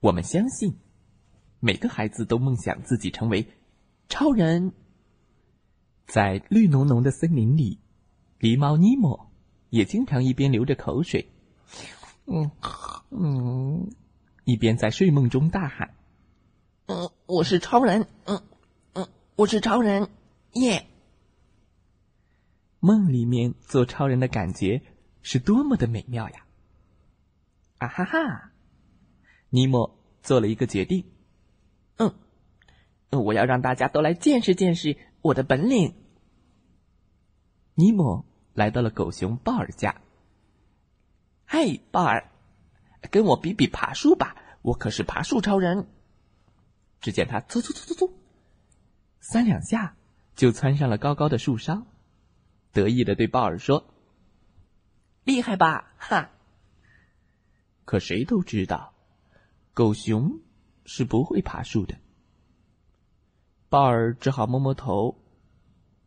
我们相信，每个孩子都梦想自己成为超人。在绿浓浓的森林里，狸猫尼莫也经常一边流着口水，嗯嗯，一边在睡梦中大喊：“嗯，我是超人，嗯嗯，我是超人，耶！”梦里面做超人的感觉是多么的美妙呀！啊哈哈！尼莫做了一个决定，嗯，我要让大家都来见识见识我的本领。尼莫来到了狗熊鲍尔家。嘿，鲍尔，跟我比比爬树吧，我可是爬树超人。只见他嗖嗖嗖嗖嗖，三两下就窜上了高高的树梢，得意的对鲍尔说：“厉害吧，哈！”可谁都知道。狗熊是不会爬树的，鲍尔只好摸摸头，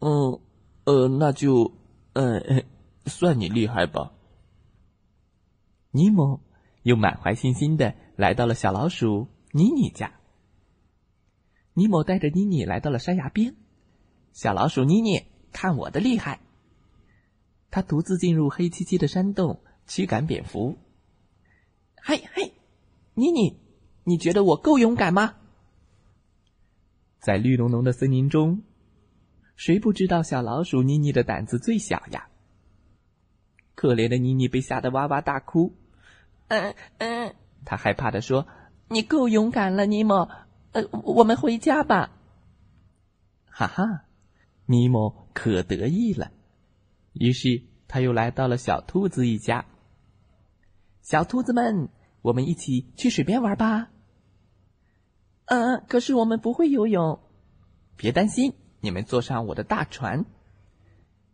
嗯，呃，那就，呃，算你厉害吧。尼莫又满怀信心的来到了小老鼠妮妮家。尼莫带着妮妮来到了山崖边，小老鼠妮妮，看我的厉害！他独自进入黑漆漆的山洞，驱赶蝙蝠。嘿嘿。妮妮，你觉得我够勇敢吗？在绿浓浓的森林中，谁不知道小老鼠妮妮的胆子最小呀？可怜的妮妮被吓得哇哇大哭。嗯嗯，她害怕的说：“你够勇敢了，尼莫。呃，我们回家吧。”哈哈，尼莫可得意了。于是他又来到了小兔子一家。小兔子们。我们一起去水边玩吧。嗯，可是我们不会游泳。别担心，你们坐上我的大船。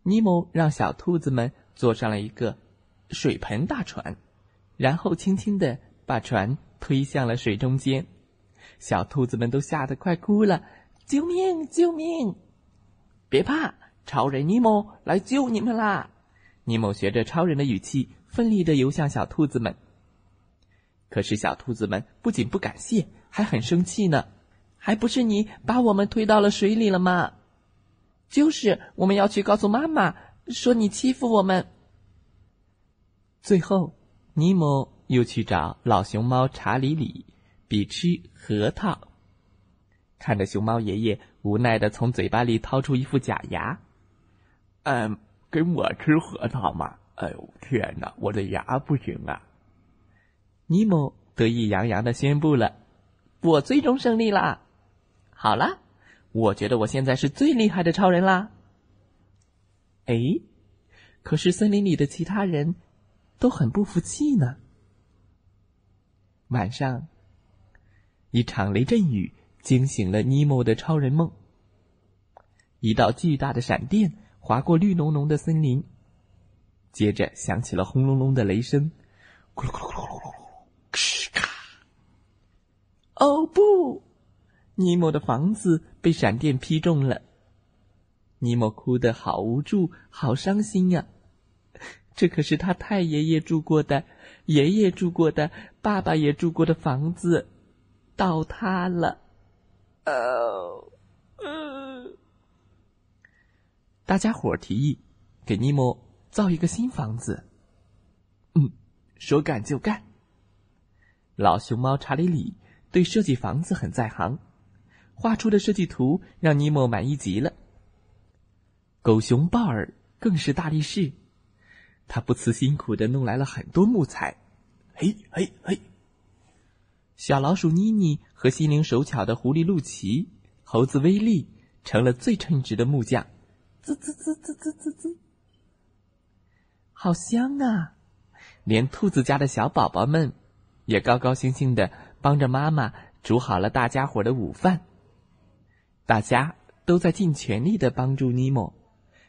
尼莫让小兔子们坐上了一个水盆大船，然后轻轻的把船推向了水中间。小兔子们都吓得快哭了：“救命！救命！”别怕，超人尼莫来救你们啦！尼莫学着超人的语气，奋力的游向小兔子们。可是小兔子们不仅不感谢，还很生气呢。还不是你把我们推到了水里了吗？就是我们要去告诉妈妈，说你欺负我们。最后，尼莫又去找老熊猫查理里比吃核桃，看着熊猫爷爷无奈的从嘴巴里掏出一副假牙，嗯，跟我吃核桃嘛？哎呦天哪，我的牙不行啊！尼莫得意洋洋的宣布了：“我最终胜利啦！好了，我觉得我现在是最厉害的超人啦。”哎，可是森林里的其他人都很不服气呢。晚上，一场雷阵雨惊醒了尼莫的超人梦。一道巨大的闪电划过绿浓浓的森林，接着响起了轰隆隆的雷声，咕噜咕噜咕噜咕噜。哦不！尼莫的房子被闪电劈中了。尼莫哭得好无助，好伤心呀！这可是他太爷爷住过的、爷爷住过的、爸爸也住过的房子，倒塌了。哦，嗯。大家伙提议给尼莫造一个新房子。嗯，说干就干。老熊猫查理里。对设计房子很在行，画出的设计图让尼莫满意极了。狗熊鲍尔更是大力士，他不辞辛苦的弄来了很多木材。嘿，嘿，嘿！小老鼠妮妮和心灵手巧的狐狸露奇、猴子威利成了最称职的木匠。滋滋滋滋滋滋滋，好香啊！连兔子家的小宝宝们也高高兴兴的。帮着妈妈煮好了大家伙的午饭。大家都在尽全力的帮助尼莫，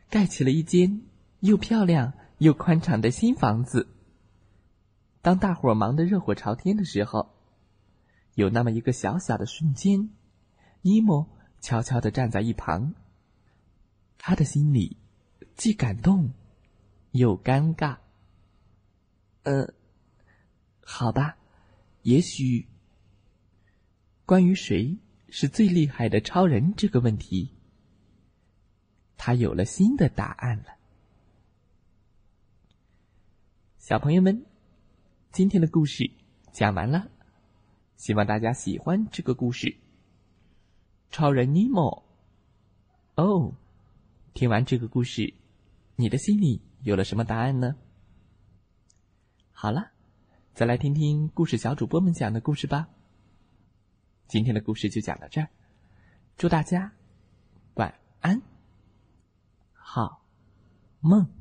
盖起了一间又漂亮又宽敞的新房子。当大伙忙得热火朝天的时候，有那么一个小小的瞬间，尼莫悄悄的站在一旁，他的心里既感动又尴尬。呃，好吧，也许关于谁是最厉害的超人这个问题，他有了新的答案了。小朋友们，今天的故事讲完了，希望大家喜欢这个故事。超人尼莫，哦，听完这个故事，你的心里有了什么答案呢？好了，再来听听故事小主播们讲的故事吧。今天的故事就讲到这儿，祝大家晚安，好梦。